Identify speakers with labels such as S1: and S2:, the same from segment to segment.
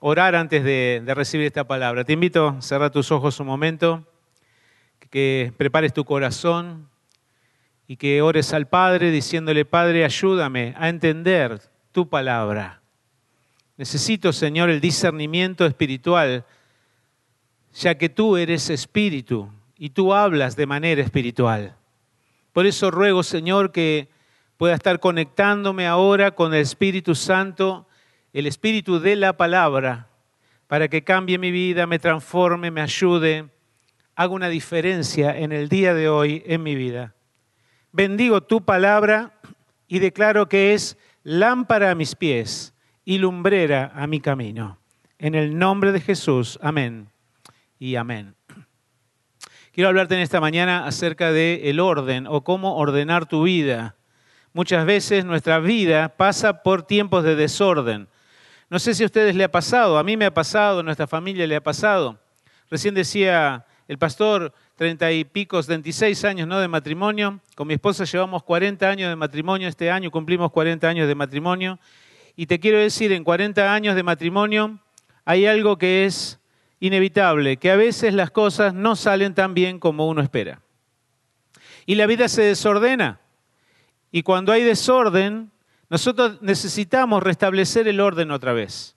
S1: orar antes de, recibir esta palabra. Te invito a cerrar tus ojos un momento, que prepares tu corazón y que ores al Padre diciéndole, Padre, ayúdame a entender tu palabra. Necesito, Señor, el discernimiento espiritual, ya que tú eres espíritu y tú hablas de manera espiritual. Por eso ruego, Señor, que pueda estar conectándome ahora con el Espíritu Santo el espíritu de la palabra para que cambie mi vida, me transforme, me ayude, haga una diferencia en el día de hoy en mi vida. Bendigo tu palabra y declaro que es lámpara a mis pies y lumbrera a mi camino. En el nombre de Jesús, amén y amén. Quiero hablarte en esta mañana acerca de el orden o cómo ordenar tu vida. Muchas veces nuestra vida pasa por tiempos de desorden. No sé si a ustedes le ha pasado, a mí me ha pasado, a nuestra familia le ha pasado. Recién decía el pastor, treinta y pico, 26 años ¿no? de matrimonio. Con mi esposa llevamos 40 años de matrimonio, este año cumplimos 40 años de matrimonio. Y te quiero decir, en 40 años de matrimonio hay algo que es inevitable, que a veces las cosas no salen tan bien como uno espera. Y la vida se desordena. Y cuando hay desorden, nosotros necesitamos restablecer el orden otra vez.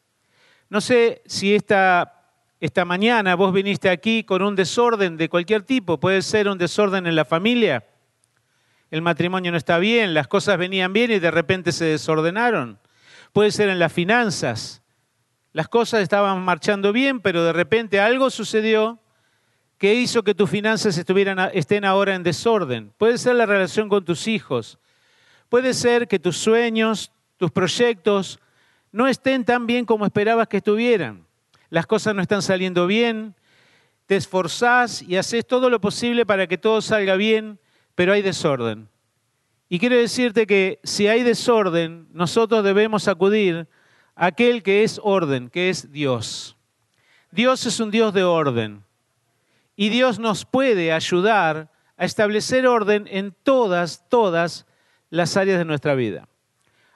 S1: No sé si esta, esta mañana vos viniste aquí con un desorden de cualquier tipo. Puede ser un desorden en la familia. El matrimonio no está bien, las cosas venían bien y de repente se desordenaron. Puede ser en las finanzas. Las cosas estaban marchando bien, pero de repente algo sucedió que hizo que tus finanzas estuvieran, estén ahora en desorden. Puede ser la relación con tus hijos. Puede ser que tus sueños, tus proyectos no estén tan bien como esperabas que estuvieran. Las cosas no están saliendo bien, te esforzás y haces todo lo posible para que todo salga bien, pero hay desorden. Y quiero decirte que si hay desorden, nosotros debemos acudir a aquel que es orden, que es Dios. Dios es un Dios de orden. Y Dios nos puede ayudar a establecer orden en todas, todas las áreas de nuestra vida.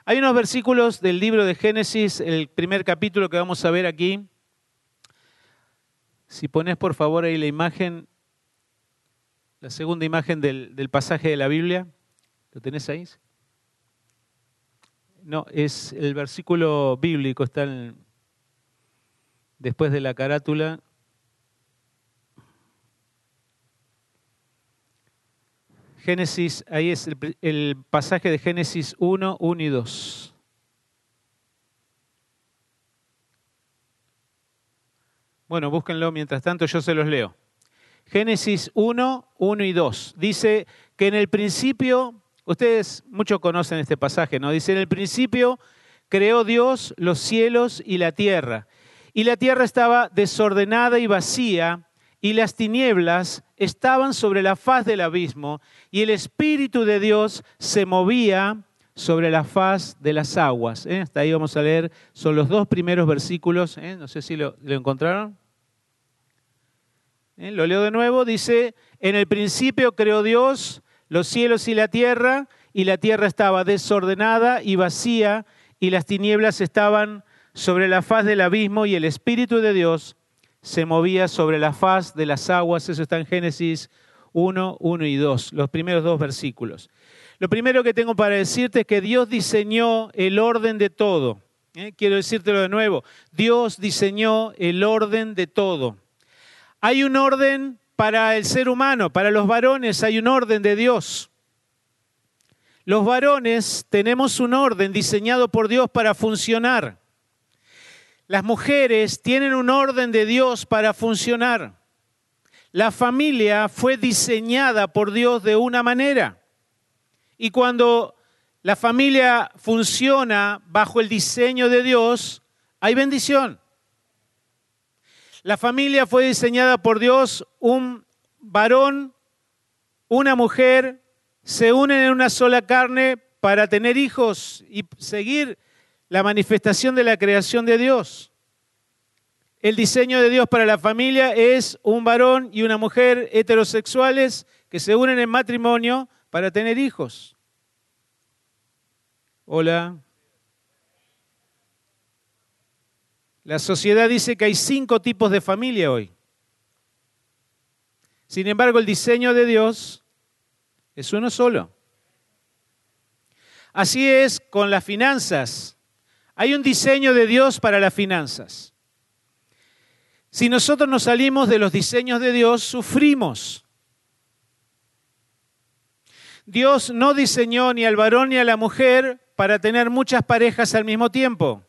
S1: Hay unos versículos del libro de Génesis, el primer capítulo que vamos a ver aquí. Si pones por favor ahí la imagen, la segunda imagen del, pasaje de la Biblia, ¿lo tenés ahí? No, es el versículo bíblico, está después de la carátula. Génesis, ahí es el, pasaje de Génesis 1, 1 y 2. Bueno, búsquenlo mientras tanto, yo se los leo. Génesis 1, 1 y 2. Dice que en el principio, ustedes muchos conocen este pasaje, ¿no? Dice, en el principio creó Dios los cielos y la tierra. Y la tierra estaba desordenada y vacía, y las tinieblas estaban sobre la faz del abismo y el Espíritu de Dios se movía sobre la faz de las aguas. ¿eh? Hasta ahí vamos a leer, son los dos primeros versículos, ¿eh? no sé si lo, encontraron. ¿Eh? Lo leo de nuevo, dice, en el principio creó Dios los cielos y la tierra, y la tierra estaba desordenada y vacía, y las tinieblas estaban sobre la faz del abismo, y el Espíritu de Dios se movía sobre la faz de las aguas. Eso está en Génesis 1, 1 y 2, los primeros dos versículos. Lo primero que tengo para decirte es que Dios diseñó el orden de todo. ¿eh? Quiero decírtelo de nuevo. Dios diseñó el orden de todo. Hay un orden para el ser humano, para los varones hay un orden de Dios. Los varones tenemos un orden diseñado por Dios para funcionar. Las mujeres tienen un orden de Dios para funcionar. La familia fue diseñada por Dios de una manera. Y cuando la familia funciona bajo el diseño de Dios, hay bendición. La familia fue diseñada por Dios, un varón, una mujer, se unen en una sola carne para tener hijos y seguir la manifestación de la creación de Dios. El diseño de Dios para la familia es un varón y una mujer heterosexuales que se unen en matrimonio para tener hijos. Hola. La sociedad dice que hay cinco tipos de familia hoy. Sin embargo, el diseño de Dios es uno solo. Así es con las finanzas. Hay un diseño de Dios para las finanzas. Si nosotros nos salimos de los diseños de Dios, sufrimos. Dios no diseñó ni al varón ni a la mujer para tener muchas parejas al mismo tiempo.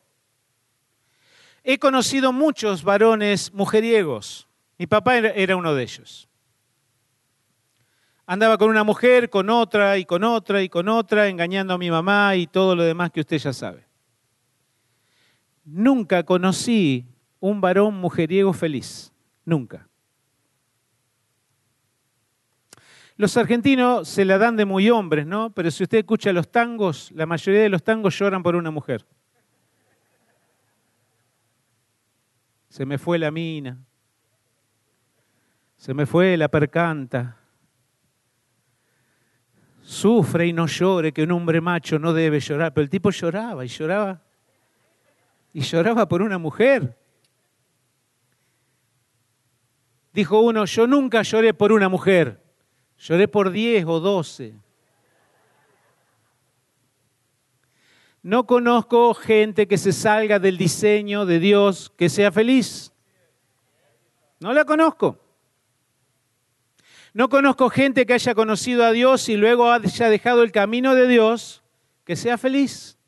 S1: He conocido muchos varones mujeriegos. Mi papá era uno de ellos. Andaba con una mujer, con otra y con otra y con otra, engañando a mi mamá y todo lo demás que usted ya sabe. Nunca conocí un varón mujeriego feliz. Nunca. Los argentinos se la dan de muy hombres, ¿no? Pero si usted escucha los tangos, la mayoría de los tangos lloran por una mujer. Se me fue la mina. Se me fue la percanta. Sufre y no llore, que un hombre macho no debe llorar. Pero el tipo lloraba y lloraba. Y lloraba por una mujer. Dijo uno, yo nunca lloré por una mujer. Lloré por diez o doce. No conozco gente que se salga del diseño de Dios que sea feliz. No la conozco. No conozco gente que haya conocido a Dios y luego haya dejado el camino de Dios que sea feliz.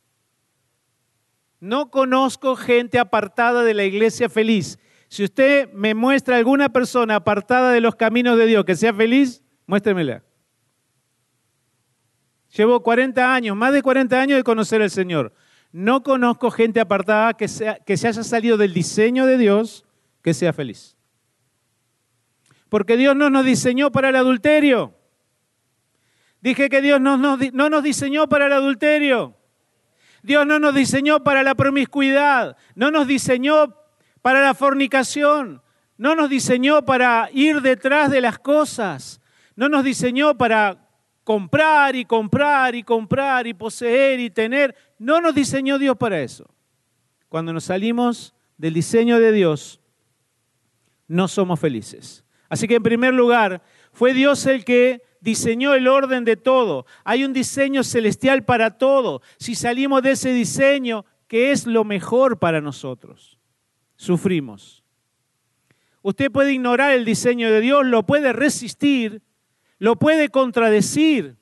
S1: No conozco gente apartada de la iglesia feliz. Si usted me muestra alguna persona apartada de los caminos de Dios que sea feliz, muéstremela. Llevo 40 años, más de 40 años de conocer al Señor. No conozco gente apartada que, sea, que se haya salido del diseño de Dios que sea feliz. Porque Dios no nos diseñó para el adulterio. Dije que Dios no, no nos diseñó para el adulterio. Dios no nos diseñó para la promiscuidad. No nos diseñó para la fornicación. No nos diseñó para ir detrás de las cosas. No nos diseñó para comprar y comprar y comprar y poseer y tener. No nos diseñó Dios para eso. Cuando nos salimos del diseño de Dios, no somos felices. Así que en primer lugar, fue Dios el que diseñó el orden de todo. Hay un diseño celestial para todo. Si salimos de ese diseño, que es lo mejor para nosotros, sufrimos. Usted puede ignorar el diseño de Dios, lo puede resistir, lo puede contradecir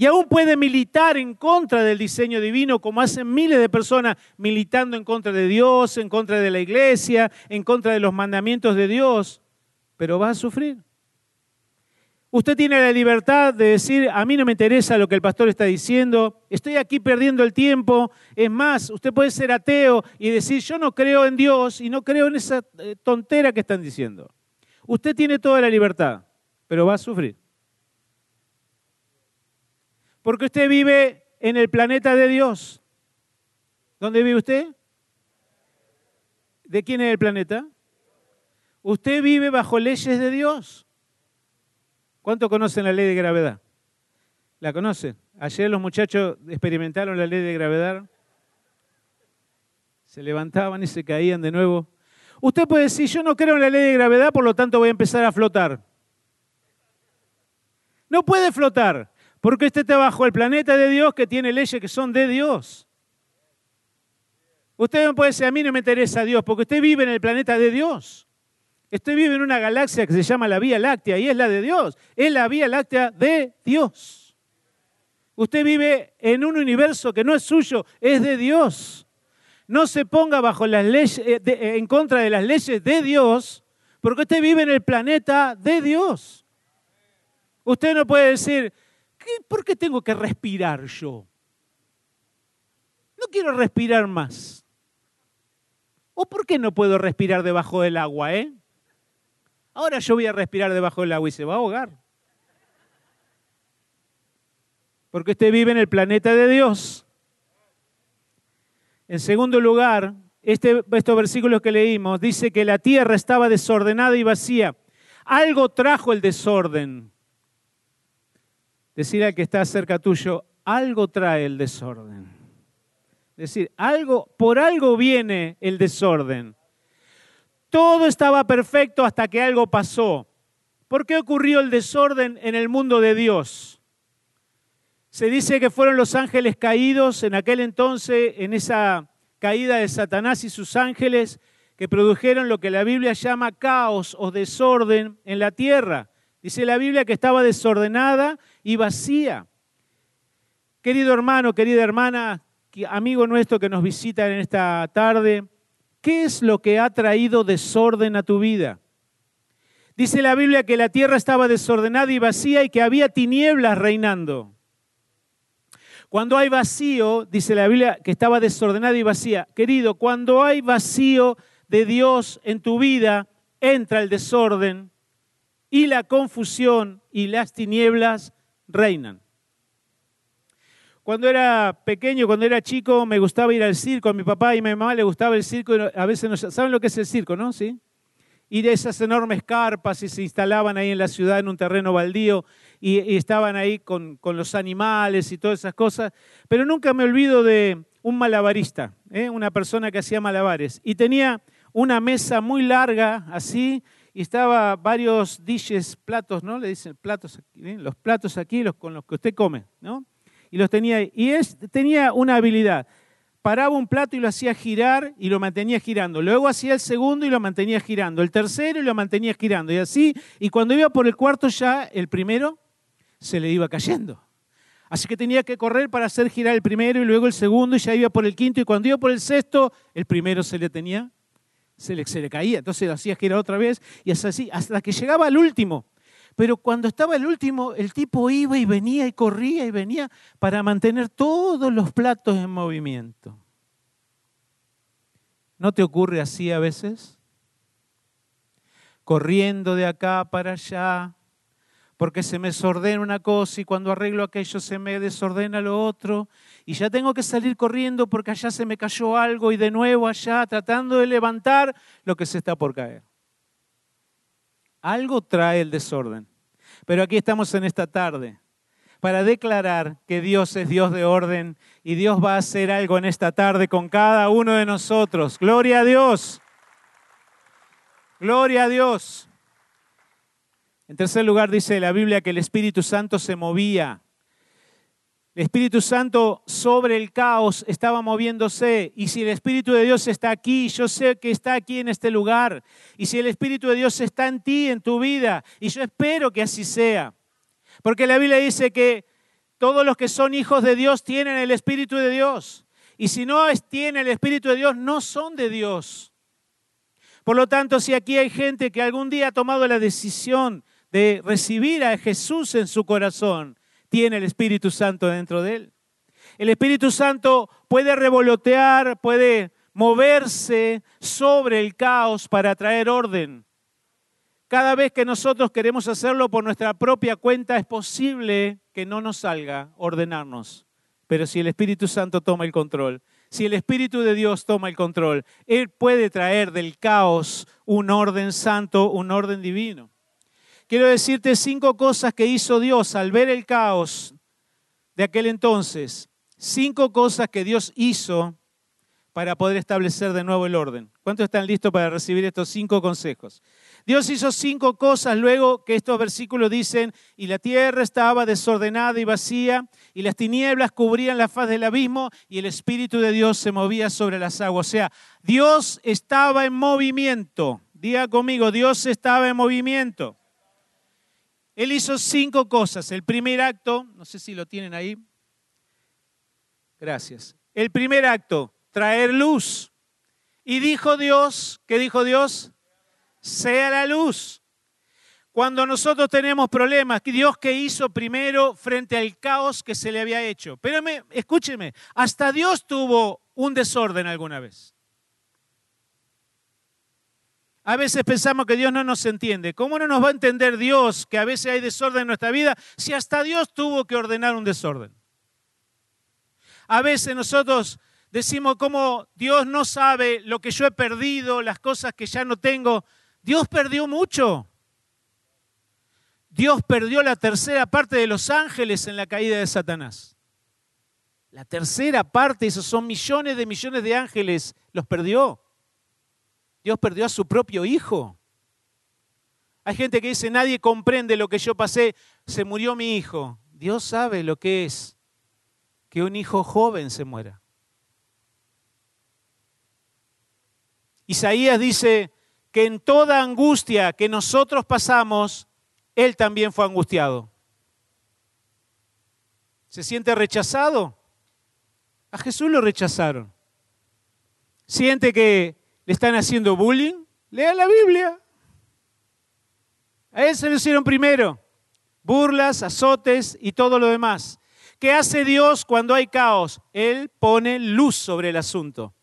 S1: y aún puede militar en contra del diseño divino, como hacen miles de personas militando en contra de Dios, en contra de la iglesia, en contra de los mandamientos de Dios, pero va a sufrir. Usted tiene la libertad de decir, a mí no me interesa lo que el pastor está diciendo, estoy aquí perdiendo el tiempo. Es más, usted puede ser ateo y decir, yo no creo en Dios y no creo en esa eh, tontera que están diciendo. Usted tiene toda la libertad, pero va a sufrir. Porque usted vive en el planeta de Dios. ¿Dónde vive usted? ¿De quién es el planeta? Usted vive bajo leyes de Dios. ¿Cuánto conocen la ley de gravedad? ¿La conocen? Ayer los muchachos experimentaron la ley de gravedad. Se levantaban y se caían de nuevo. Usted puede decir, yo no creo en la ley de gravedad, por lo tanto voy a empezar a flotar. No puede flotar. Porque usted está bajo el planeta de Dios que tiene leyes que son de Dios. Usted no puede decir, a mí no me interesa Dios, porque usted vive en el planeta de Dios. Usted vive en una galaxia que se llama la Vía Láctea y es la de Dios. Es la Vía Láctea de Dios. Usted vive en un universo que no es suyo, es de Dios. No se ponga bajo las leyes, eh, eh, en contra de las leyes de Dios, porque usted vive en el planeta de Dios. Usted no puede decir, ¿Por qué tengo que respirar yo? No quiero respirar más. ¿O por qué no puedo respirar debajo del agua, eh? Ahora yo voy a respirar debajo del agua y se va a ahogar. Porque usted vive en el planeta de Dios. En segundo lugar, este, estos versículos que leímos dice que la tierra estaba desordenada y vacía. Algo trajo el desorden. Decir al que está cerca tuyo, algo trae el desorden. Es decir, algo, por algo viene el desorden. Todo estaba perfecto hasta que algo pasó. ¿Por qué ocurrió el desorden en el mundo de Dios? Se dice que fueron los ángeles caídos en aquel entonces, en esa caída de Satanás y sus ángeles, que produjeron lo que la Biblia llama caos o desorden en la tierra. Dice la Biblia que estaba desordenada y vacía. Querido hermano, querida hermana, amigo nuestro que nos visita en esta tarde, ¿qué es lo que ha traído desorden a tu vida? Dice la Biblia que la tierra estaba desordenada y vacía y que había tinieblas reinando. Cuando hay vacío, dice la Biblia que estaba desordenada y vacía. Querido, cuando hay vacío de Dios en tu vida, entra el desorden y la confusión y las tinieblas reinan. Cuando era pequeño, cuando era chico, me gustaba ir al circo. A mi papá y a mi mamá le gustaba el circo. a veces ¿Saben lo que es el circo, no? ¿Sí? Y de esas enormes carpas y se instalaban ahí en la ciudad en un terreno baldío y, estaban ahí con, los animales y todas esas cosas. Pero nunca me olvido de un malabarista, ¿eh? una persona que hacía malabares. Y tenía una mesa muy larga así y estaba varios dishes, platos, ¿no? Le dicen platos, ¿eh? los platos aquí los, con los que usted come, ¿no? Y los tenía. Y tenía una habilidad. Paraba un plato y lo hacía girar y lo mantenía girando. Luego hacía el segundo y lo mantenía girando. El tercero y lo mantenía girando. Y así, y cuando iba por el cuarto ya, el primero se le iba cayendo. Así que tenía que correr para hacer girar el primero y luego el segundo y ya iba por el quinto. Y cuando iba por el sexto, el primero se le tenía, se le, se le caía. Entonces lo hacía girar otra vez y así, hasta que llegaba al último. Pero cuando estaba el último, el tipo iba y venía y corría y venía para mantener todos los platos en movimiento. ¿No te ocurre así a veces? Corriendo de acá para allá, porque se me desordena una cosa y cuando arreglo aquello se me desordena lo otro, y ya tengo que salir corriendo porque allá se me cayó algo y de nuevo allá tratando de levantar lo que se está por caer. Algo trae el desorden. Pero aquí estamos en esta tarde para declarar que Dios es Dios de orden y Dios va a hacer algo en esta tarde con cada uno de nosotros. Gloria a Dios. Gloria a Dios. En tercer lugar dice la Biblia que el Espíritu Santo se movía Espíritu Santo sobre el caos estaba moviéndose. Y si el Espíritu de Dios está aquí, yo sé que está aquí en este lugar. Y si el Espíritu de Dios está en ti, en tu vida, y yo espero que así sea. Porque la Biblia dice que todos los que son hijos de Dios tienen el Espíritu de Dios. Y si no tienen el Espíritu de Dios, no son de Dios. Por lo tanto, si aquí hay gente que algún día ha tomado la decisión de recibir a Jesús en su corazón, tiene el Espíritu Santo dentro de él. El Espíritu Santo puede revolotear, puede moverse sobre el caos para traer orden. Cada vez que nosotros queremos hacerlo por nuestra propia cuenta, es posible que no nos salga ordenarnos. Pero si el Espíritu Santo toma el control, si el Espíritu de Dios toma el control, Él puede traer del caos un orden santo, un orden divino. Quiero decirte cinco cosas que hizo Dios al ver el caos de aquel entonces. Cinco cosas que Dios hizo para poder establecer de nuevo el orden. ¿Cuántos están listos para recibir estos cinco consejos? Dios hizo cinco cosas luego que estos versículos dicen, y la tierra estaba desordenada y vacía, y las tinieblas cubrían la faz del abismo, y el Espíritu de Dios se movía sobre las aguas. O sea, Dios estaba en movimiento. Diga conmigo, Dios estaba en movimiento. Él hizo cinco cosas. El primer acto, no sé si lo tienen ahí. Gracias. El primer acto, traer luz. Y dijo Dios, ¿qué dijo Dios? Sea la luz. Cuando nosotros tenemos problemas, Dios que hizo primero frente al caos que se le había hecho. Pero escúcheme, hasta Dios tuvo un desorden alguna vez. A veces pensamos que Dios no nos entiende. ¿Cómo no nos va a entender Dios que a veces hay desorden en nuestra vida si hasta Dios tuvo que ordenar un desorden? A veces nosotros decimos cómo Dios no sabe lo que yo he perdido, las cosas que ya no tengo. Dios perdió mucho. Dios perdió la tercera parte de los ángeles en la caída de Satanás. La tercera parte, esos son millones de millones de ángeles, los perdió. Dios perdió a su propio hijo. Hay gente que dice, nadie comprende lo que yo pasé, se murió mi hijo. Dios sabe lo que es que un hijo joven se muera. Isaías dice que en toda angustia que nosotros pasamos, Él también fue angustiado. ¿Se siente rechazado? A Jesús lo rechazaron. ¿Siente que están haciendo bullying? Lea la Biblia. A él se lo hicieron primero. Burlas, azotes y todo lo demás. ¿Qué hace Dios cuando hay caos? Él pone luz sobre el asunto.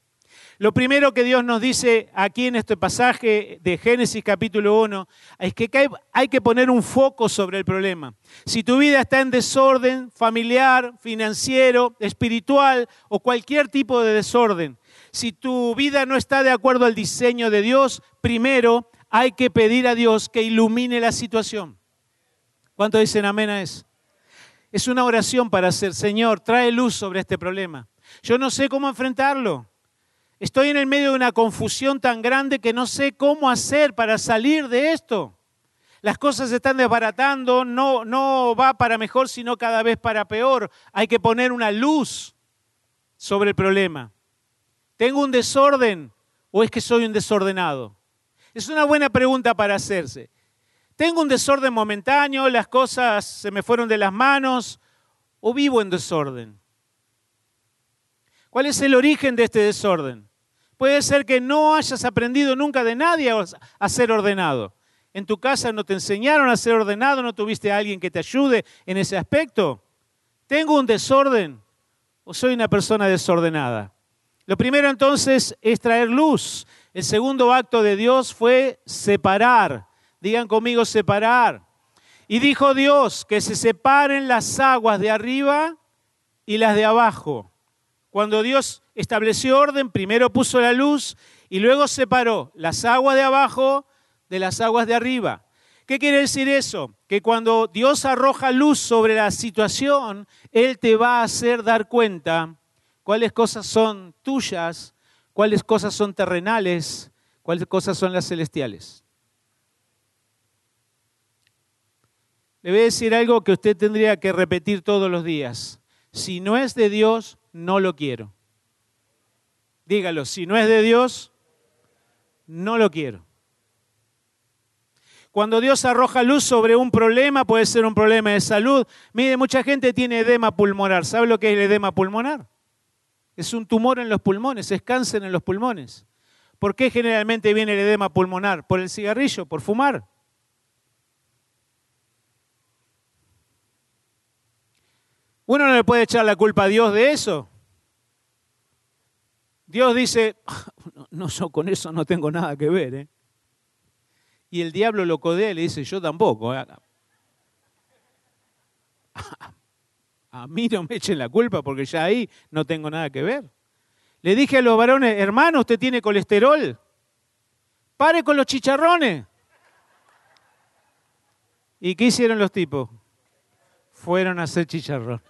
S1: Lo primero que Dios nos dice aquí en este pasaje de Génesis capítulo 1 es que hay que poner un foco sobre el problema. Si tu vida está en desorden familiar, financiero, espiritual o cualquier tipo de desorden, si tu vida no está de acuerdo al diseño de Dios, primero hay que pedir a Dios que ilumine la situación. ¿Cuánto dicen amén a eso? Es una oración para hacer, Señor, trae luz sobre este problema. Yo no sé cómo enfrentarlo. Estoy en el medio de una confusión tan grande que no sé cómo hacer para salir de esto. Las cosas se están desbaratando, no, no va para mejor, sino cada vez para peor. Hay que poner una luz sobre el problema. ¿Tengo un desorden o es que soy un desordenado? Es una buena pregunta para hacerse. ¿Tengo un desorden momentáneo? ¿Las cosas se me fueron de las manos? ¿O vivo en desorden? ¿Cuál es el origen de este desorden? Puede ser que no hayas aprendido nunca de nadie a ser ordenado. En tu casa no te enseñaron a ser ordenado, no tuviste a alguien que te ayude en ese aspecto. ¿Tengo un desorden o soy una persona desordenada? Lo primero entonces es traer luz. El segundo acto de Dios fue separar. Digan conmigo separar. Y dijo Dios que se separen las aguas de arriba y las de abajo. Cuando Dios estableció orden, primero puso la luz y luego separó las aguas de abajo de las aguas de arriba. ¿Qué quiere decir eso? Que cuando Dios arroja luz sobre la situación, Él te va a hacer dar cuenta cuáles cosas son tuyas, cuáles cosas son terrenales, cuáles cosas son las celestiales. Le voy a decir algo que usted tendría que repetir todos los días. Si no es de Dios, no lo quiero. Dígalo, si no es de Dios, no lo quiero. Cuando Dios arroja luz sobre un problema, puede ser un problema de salud. Mire, mucha gente tiene edema pulmonar. ¿Sabe lo que es el edema pulmonar? Es un tumor en los pulmones, es cáncer en los pulmones. ¿Por qué generalmente viene el edema pulmonar? ¿Por el cigarrillo? ¿Por fumar? Uno no le puede echar la culpa a Dios de eso. Dios dice, no, yo con eso no tengo nada que ver. ¿eh? Y el diablo lo codea y le dice, yo tampoco. ¿eh? A mí no me echen la culpa porque ya ahí no tengo nada que ver. Le dije a los varones, hermano, usted tiene colesterol. Pare con los chicharrones. ¿Y qué hicieron los tipos? Fueron a hacer chicharrón.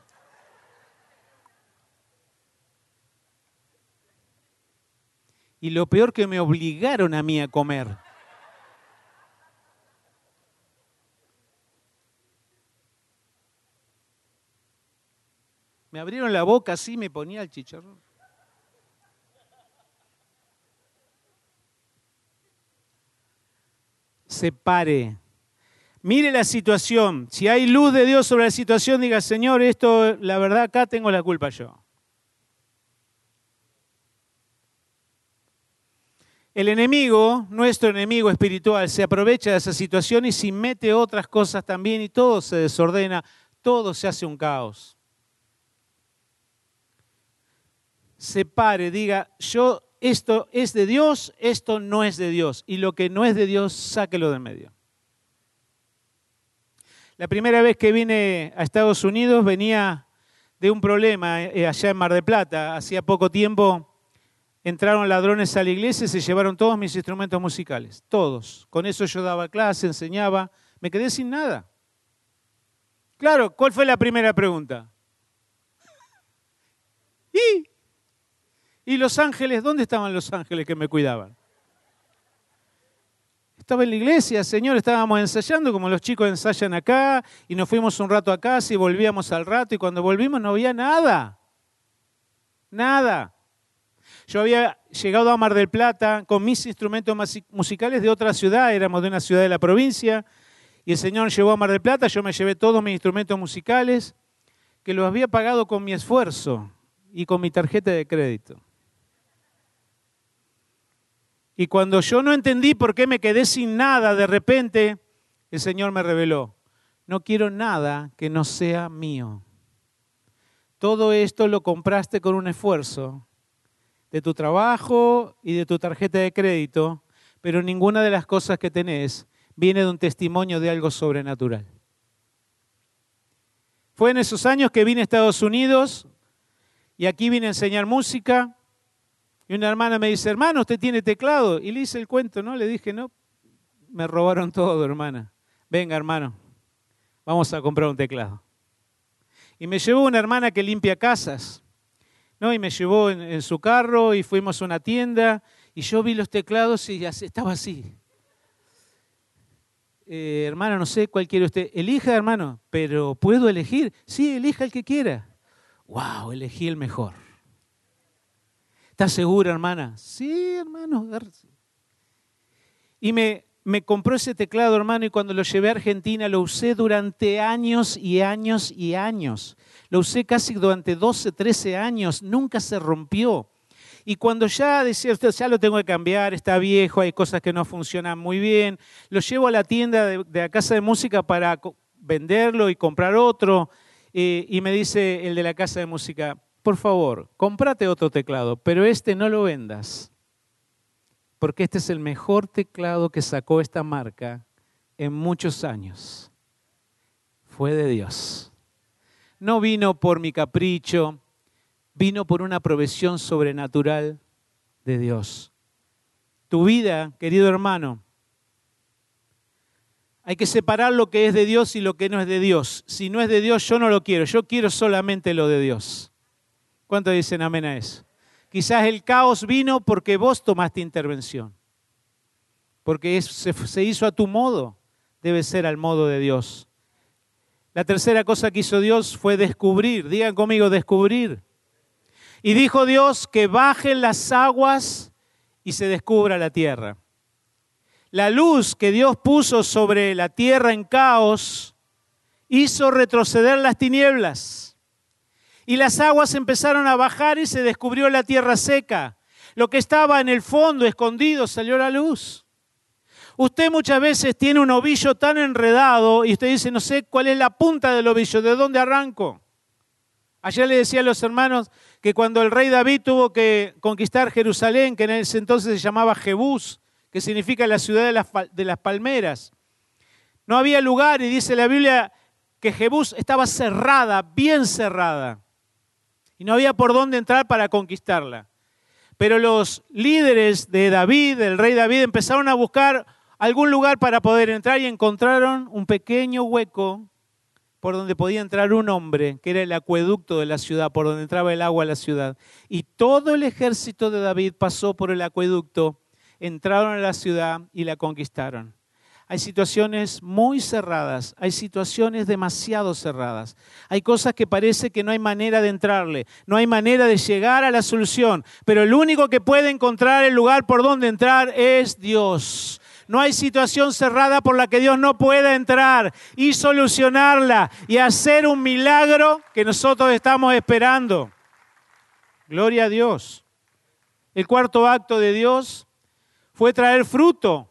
S1: y lo peor que me obligaron a mí a comer. Me abrieron la boca así, me ponía el chicharrón. Separe. Mire la situación. Si hay luz de Dios sobre la situación, diga, Señor, esto, la verdad, acá tengo la culpa yo. El enemigo, nuestro enemigo espiritual, se aprovecha de esa situación y se mete otras cosas también y todo se desordena, todo se hace un caos. Separe, diga, yo esto es de Dios, esto no es de Dios. Y lo que no es de Dios, sáquelo de medio. La primera vez que vine a Estados Unidos venía de un problema eh, allá en Mar de Plata. Hacía poco tiempo entraron ladrones a la iglesia y se llevaron todos mis instrumentos musicales, todos. Con eso yo daba clase, enseñaba, me quedé sin nada. Claro, ¿cuál fue la primera pregunta? ¿Y? ¿Y los ángeles? ¿Dónde estaban los ángeles que me cuidaban? Estaba en la iglesia, Señor, estábamos ensayando como los chicos ensayan acá y nos fuimos un rato a casa y volvíamos al rato y cuando volvimos no había nada. Nada. Yo había llegado a Mar del Plata con mis instrumentos musicales de otra ciudad, éramos de una ciudad de la provincia, y el Señor llevó a Mar del Plata, yo me llevé todos mis instrumentos musicales, que los había pagado con mi esfuerzo y con mi tarjeta de crédito. Y cuando yo no entendí por qué me quedé sin nada, de repente el Señor me reveló, no quiero nada que no sea mío. Todo esto lo compraste con un esfuerzo de tu trabajo y de tu tarjeta de crédito, pero ninguna de las cosas que tenés viene de un testimonio de algo sobrenatural. Fue en esos años que vine a Estados Unidos y aquí vine a enseñar música y una hermana me dice, hermano, ¿usted tiene teclado? Y le hice el cuento, ¿no? Le dije, no, me robaron todo, hermana. Venga, hermano, vamos a comprar un teclado. Y me llevó una hermana que limpia casas, ¿no? Y me llevó en, su carro y fuimos a una tienda y yo vi los teclados y estaba así. Eh, hermano, no sé cuál quiere usted. Elija, hermano, pero ¿puedo elegir? Sí, elija el que quiera. ¡Wow! Elegí el mejor. ¿Estás segura, hermana? Sí, hermano. Y me, me compró ese teclado, hermano, y cuando lo llevé a Argentina lo usé durante años y años y años. Lo usé casi durante 12, 13 años, nunca se rompió. Y cuando ya decía usted, ya lo tengo que cambiar, está viejo, hay cosas que no funcionan muy bien, lo llevo a la tienda de, la casa de música para venderlo y comprar otro. Eh, y me dice el de la casa de música, por favor, cómprate otro teclado, pero este no lo vendas, porque este es el mejor teclado que sacó esta marca en muchos años. Fue de Dios. No vino por mi capricho, vino por una provisión sobrenatural de Dios. Tu vida, querido hermano, hay que separar lo que es de Dios y lo que no es de Dios. Si no es de Dios, yo no lo quiero. Yo quiero solamente lo de Dios. ¿Cuánto dicen amén a eso? Quizás el caos vino porque vos tomaste intervención, porque se, hizo a tu modo, debe ser al modo de Dios. La tercera cosa que hizo Dios fue descubrir, digan conmigo, descubrir. Y dijo Dios que bajen las aguas y se descubra la tierra. La luz que Dios puso sobre la tierra en caos hizo retroceder las tinieblas y las aguas empezaron a bajar y se descubrió la tierra seca. Lo que estaba en el fondo escondido salió a la luz. Usted muchas veces tiene un ovillo tan enredado y usted dice, no sé cuál es la punta del ovillo, ¿de dónde arranco? Ayer le decía a los hermanos que cuando el rey David tuvo que conquistar Jerusalén, que en ese entonces se llamaba Jebús, que significa la ciudad de las, de las palmeras, no había lugar y dice la Biblia que Jebús estaba cerrada, bien cerrada y no había por dónde entrar para conquistarla. Pero los líderes de David, del rey David, empezaron a buscar algún lugar para poder entrar y encontraron un pequeño hueco por donde podía entrar un hombre, que era el acueducto de la ciudad, por donde entraba el agua a la ciudad. Y todo el ejército de David pasó por el acueducto, entraron a la ciudad y la conquistaron. Hay situaciones muy cerradas, hay situaciones demasiado cerradas. Hay cosas que parece que no hay manera de entrarle, no hay manera de llegar a la solución, pero el único que puede encontrar el lugar por donde entrar es Dios. No hay situación cerrada por la que Dios no pueda entrar y solucionarla y hacer un milagro que nosotros estamos esperando. Gloria a Dios. El cuarto acto de Dios fue traer fruto.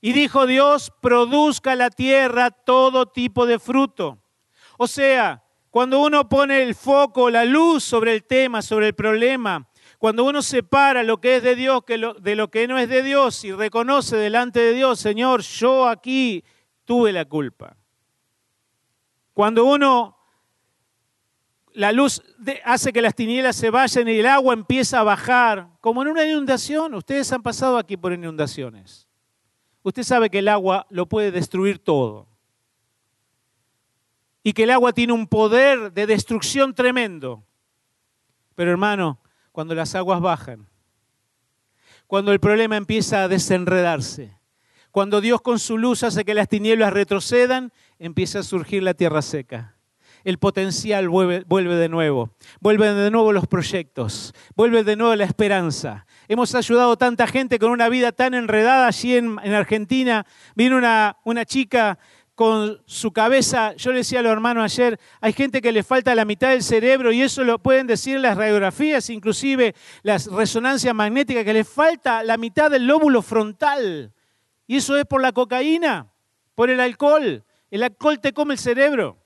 S1: Y dijo Dios, produzca la tierra todo tipo de fruto. O sea, cuando uno pone el foco, la luz sobre el tema, sobre el problema, Cuando uno separa lo que es de Dios de lo que no es de Dios y reconoce delante de Dios, Señor, yo aquí tuve la culpa. Cuando uno, la luz hace que las tinieblas se vayan y el agua empieza a bajar, como en una inundación, ustedes han pasado aquí por inundaciones. Usted sabe que el agua lo puede destruir todo. Y que el agua tiene un poder de destrucción tremendo. Pero hermano, cuando las aguas bajan, cuando el problema empieza a desenredarse, cuando Dios con su luz hace que las tinieblas retrocedan, empieza a surgir la tierra seca. El potencial vuelve, de nuevo, vuelven de nuevo los proyectos, vuelve de nuevo la esperanza. Hemos ayudado tanta gente con una vida tan enredada allí en, Argentina. Vino una, una chica con su cabeza, yo le decía a los hermanos ayer, hay gente que le falta la mitad del cerebro y eso lo pueden decir las radiografías, inclusive las resonancias magnéticas, que le falta la mitad del lóbulo frontal. Y eso es por la cocaína, por el alcohol. El alcohol te come el cerebro.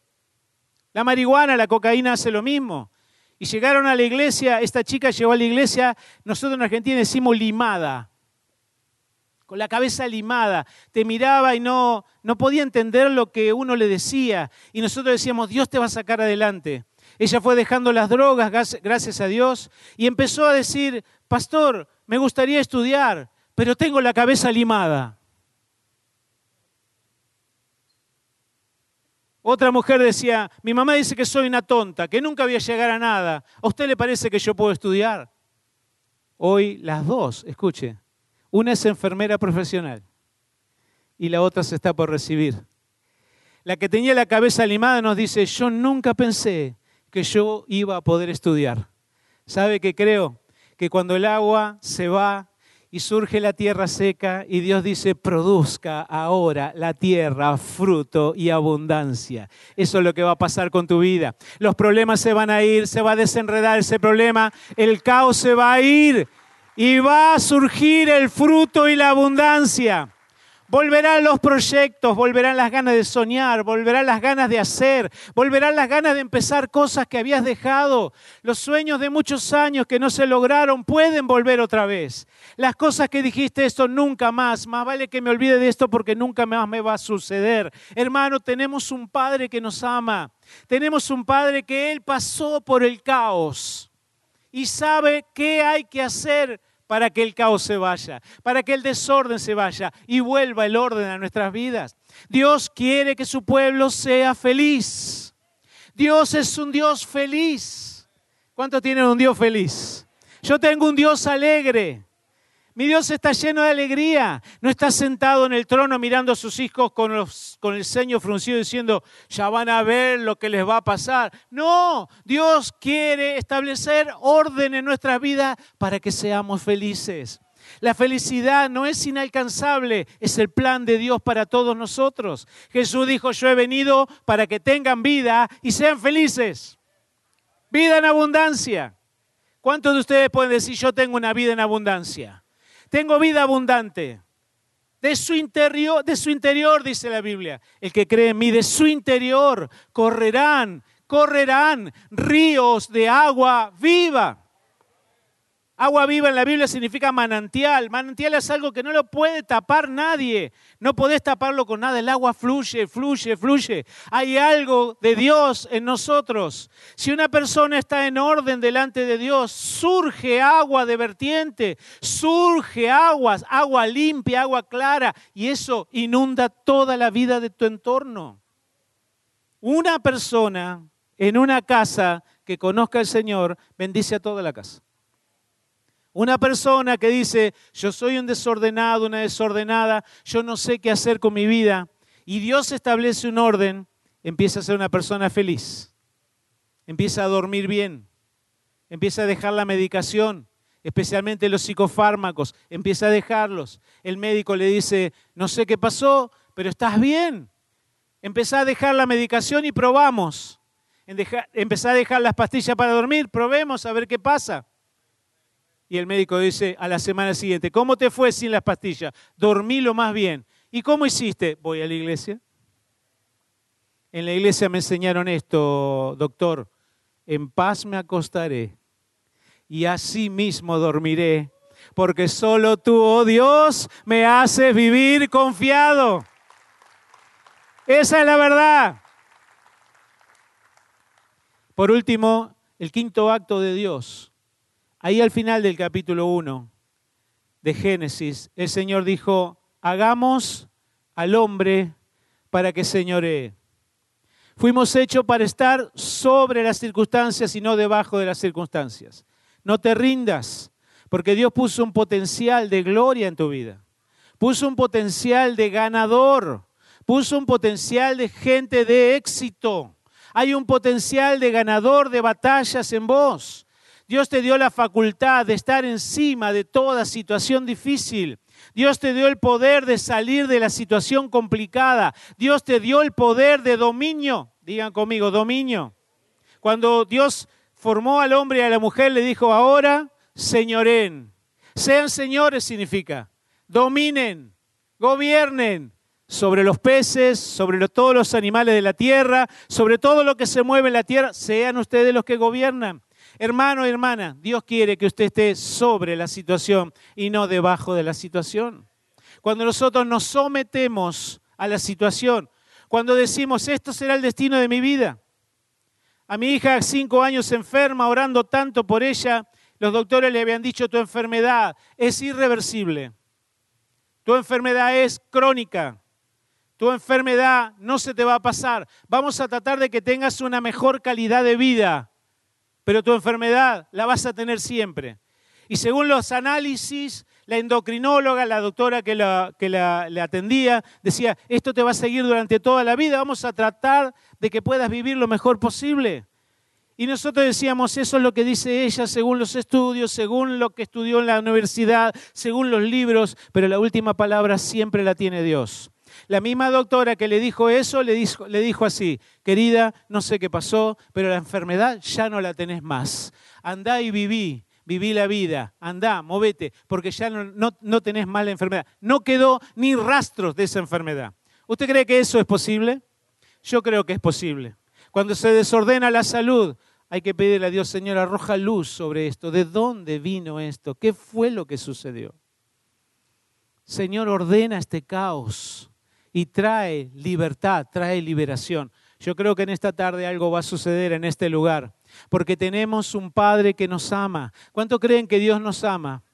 S1: La marihuana, la cocaína hace lo mismo. Y llegaron a la iglesia, esta chica llegó a la iglesia, nosotros en Argentina decimos limada, con la cabeza limada, te miraba y no, no podía entender lo que uno le decía. Y nosotros decíamos, Dios te va a sacar adelante. Ella fue dejando las drogas, gracias a Dios, y empezó a decir, pastor, me gustaría estudiar, pero tengo la cabeza limada. Otra mujer decía, mi mamá dice que soy una tonta, que nunca voy a llegar a nada. ¿A usted le parece que yo puedo estudiar? Hoy las dos, escuche, una es enfermera profesional y la otra se está por recibir. La que tenía la cabeza limada nos dice, yo nunca pensé que yo iba a poder estudiar. ¿Sabe qué creo? Que cuando el agua se va y surge la tierra seca y Dios dice, produzca ahora la tierra fruto y abundancia. Eso es lo que va a pasar con tu vida. Los problemas se van a ir, se va a desenredar ese problema, el caos se va a ir y va a surgir el fruto y la abundancia. Volverán los proyectos, volverán las ganas de soñar, volverán las ganas de hacer, volverán las ganas de empezar cosas que habías dejado. Los sueños de muchos años que no se lograron pueden volver otra vez. Las cosas que dijiste, esto nunca más, más vale que me olvide de esto porque nunca más me va a suceder. Hermano, tenemos un Padre que nos ama. Tenemos un Padre que Él pasó por el caos y sabe qué hay que hacer para que el caos se vaya, para que el desorden se vaya y vuelva el orden a nuestras vidas. Dios quiere que su pueblo sea feliz. Dios es un Dios feliz. ¿Cuántos tienen un Dios feliz? Yo tengo un Dios alegre. Mi Dios está lleno de alegría. No está sentado en el trono mirando a sus hijos con, con, el ceño fruncido diciendo, ya van a ver lo que les va a pasar. No, Dios quiere establecer orden en nuestras vidas para que seamos felices. La felicidad no es inalcanzable, es el plan de Dios para todos nosotros. Jesús dijo, yo he venido para que tengan vida y sean felices. Vida en abundancia. ¿Cuántos de ustedes pueden decir, yo tengo una vida en abundancia? Tengo vida abundante. De su interior, de su interior, dice la Biblia. El que cree en mí, de su interior correrán, correrán ríos de agua viva. Agua viva en la Biblia significa manantial. Manantial es algo que no lo puede tapar nadie. No podés taparlo con nada. El agua fluye, fluye, fluye. Hay algo de Dios en nosotros. Si una persona está en orden delante de Dios, surge agua de vertiente, surge aguas, agua limpia, agua clara, y eso inunda toda la vida de tu entorno. Una persona en una casa que conozca al Señor bendice a toda la casa. Una persona que dice, yo soy un desordenado, una desordenada, yo no sé qué hacer con mi vida, y Dios establece un orden, empieza a ser una persona feliz, empieza a dormir bien, empieza a dejar la medicación, especialmente los psicofármacos, empieza a dejarlos. El médico le dice, no sé qué pasó, pero estás bien. Empieza a dejar la medicación y probamos. Empezá a dejar las pastillas para dormir, probemos a ver qué pasa. Y el médico dice a la semana siguiente, ¿cómo te fue sin las pastillas? Dormí lo más bien. ¿Y cómo hiciste? Voy a la iglesia. En la iglesia me enseñaron esto, doctor. En paz me acostaré y así mismo dormiré, porque solo tú, oh Dios, me haces vivir confiado. Esa es la verdad. Por último, el quinto acto de Dios. Ahí al final del capítulo 1 de Génesis, el Señor dijo, hagamos al hombre para que señoree. Fuimos hechos para estar sobre las circunstancias y no debajo de las circunstancias. No te rindas, porque Dios puso un potencial de gloria en tu vida. Puso un potencial de ganador. Puso un potencial de gente de éxito. Hay un potencial de ganador de batallas en vos. Dios te dio la facultad de estar encima de toda situación difícil. Dios te dio el poder de salir de la situación complicada. Dios te dio el poder de dominio. Digan conmigo, dominio. Cuando Dios formó al hombre y a la mujer, le dijo, ahora señoren. Sean señores significa, dominen, gobiernen sobre los peces, sobre todos los animales de la tierra, sobre todo lo que se mueve en la tierra, sean ustedes los que gobiernan. Hermano hermana, Dios quiere que usted esté sobre la situación y no debajo de la situación. Cuando nosotros nos sometemos a la situación, cuando decimos, esto será el destino de mi vida. A mi hija, cinco años enferma, orando tanto por ella, los doctores le habían dicho, tu enfermedad es irreversible. Tu enfermedad es crónica. Tu enfermedad no se te va a pasar. Vamos a tratar de que tengas una mejor calidad de vida pero tu enfermedad la vas a tener siempre. Y según los análisis, la endocrinóloga, la doctora que, la, que la, atendía, decía, esto te va a seguir durante toda la vida, vamos a tratar de que puedas vivir lo mejor posible. Y nosotros decíamos, eso es lo que dice ella según los estudios, según lo que estudió en la universidad, según los libros, pero la última palabra siempre la tiene Dios. La misma doctora que le dijo eso le dijo, le dijo así, querida, no sé qué pasó, pero la enfermedad ya no la tenés más. Andá y viví, viví la vida, andá, movete, porque ya no, no, no tenés más la enfermedad. No quedó ni rastros de esa enfermedad. ¿Usted cree que eso es posible? Yo creo que es posible. Cuando se desordena la salud, hay que pedirle a Dios, Señor, arroja luz sobre esto. ¿De dónde vino esto? ¿Qué fue lo que sucedió? Señor, ordena este caos y trae libertad, trae liberación. Yo creo que en esta tarde algo va a suceder en este lugar, porque tenemos un Padre que nos ama. ¿Cuánto creen que Dios nos ama?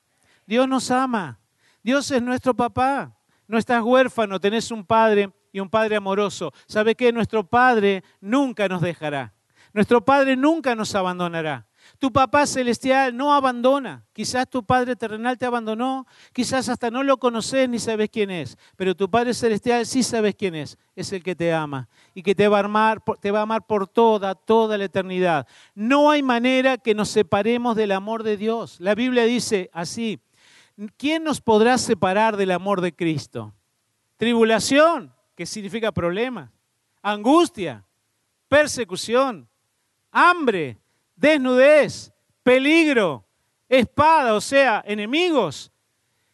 S1: Dios nos ama. Dios es nuestro papá. No estás huérfano, tenés un Padre y un Padre amoroso. ¿Sabe qué? Nuestro Padre nunca nos dejará. Nuestro Padre nunca nos abandonará. Tu papá celestial no abandona. Quizás tu padre terrenal te abandonó, quizás hasta no lo conoces ni sabes quién es, pero tu padre celestial sí sabes quién es. Es el que te ama y que te va a amar, te va a amar por toda, toda la eternidad. No hay manera que nos separemos del amor de Dios. La Biblia dice así, ¿quién nos podrá separar del amor de Cristo? Tribulación, que significa problema, angustia, persecución, hambre, desnudez, peligro, espada, o sea, enemigos.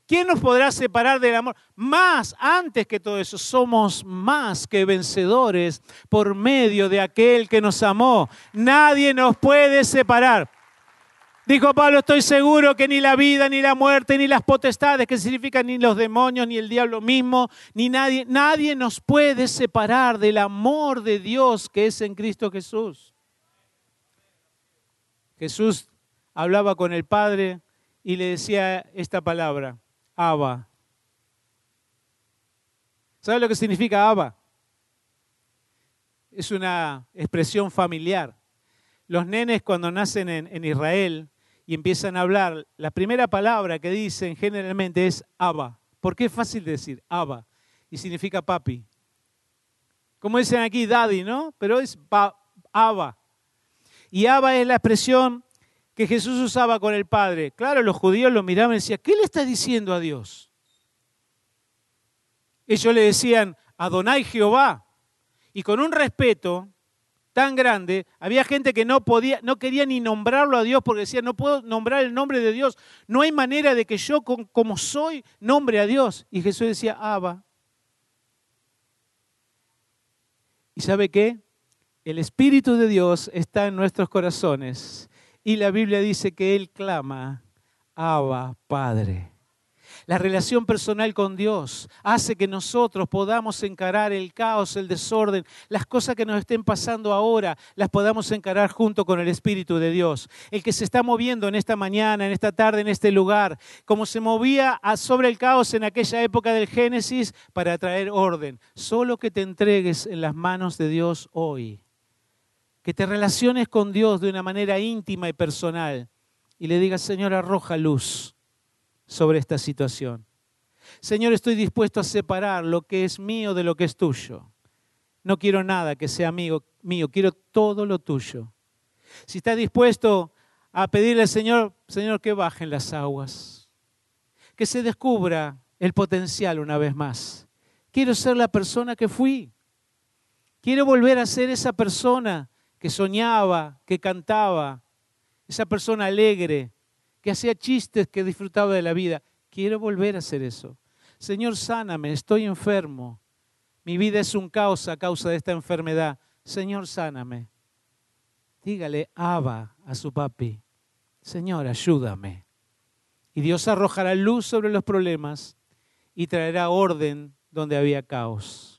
S1: ¿Quién nos podrá separar del amor? Más, antes que todo eso, somos más que vencedores por medio de aquel que nos amó. Nadie nos puede separar. Dijo Pablo, estoy seguro que ni la vida, ni la muerte, ni las potestades, que significan ni los demonios, ni el diablo mismo, ni nadie, nadie nos puede separar del amor de Dios que es en Cristo Jesús. Jesús hablaba con el Padre y le decía esta palabra, Abba. ¿Sabe lo que significa Abba? Es una expresión familiar. Los nenes cuando nacen en, Israel y empiezan a hablar, la primera palabra que dicen generalmente es Abba. Porque es fácil de decir, Abba, y significa papi. Como dicen aquí, daddy, ¿no? Pero es Abba. Y Abba es la expresión que Jesús usaba con el Padre. Claro, los judíos lo miraban y decían, ¿qué le está diciendo a Dios? Ellos le decían, Adonai Jehová. Y con un respeto tan grande, había gente que no podía, no quería ni nombrarlo a Dios porque decía, no puedo nombrar el nombre de Dios. No hay manera de que yo, como soy, nombre a Dios. Y Jesús decía, Abba. ¿Y sabe qué? El Espíritu de Dios está en nuestros corazones Y la Biblia dice que Él clama, Abba, Padre. La relación personal con Dios hace que nosotros podamos encarar el caos, el desorden, las cosas que nos estén pasando ahora, las podamos encarar junto con el Espíritu de Dios. El que se está moviendo en esta mañana, en esta tarde, en este lugar, como se movía sobre el caos en aquella época del Génesis para traer orden. Solo que te entregues en las manos de Dios hoy. Que te relaciones con Dios de una manera íntima y personal y le digas, Señor, arroja luz sobre esta situación. Señor, estoy dispuesto a separar lo que es mío de lo que es tuyo. No quiero nada que sea mío, quiero todo lo tuyo. Si estás dispuesto a pedirle al Señor, Señor, que bajen las aguas, que se descubra el potencial una vez más. Quiero ser la persona que fui. Quiero volver a ser esa persona que soñaba, que cantaba, esa persona alegre, que hacía chistes, que disfrutaba de la vida. Quiero volver a hacer eso. Señor, sáname, estoy enfermo. Mi vida es un caos a causa de esta enfermedad. Señor, sáname. Dígale, Abba a su papi. Señor, ayúdame. Y Dios arrojará luz sobre los problemas y traerá orden donde había caos.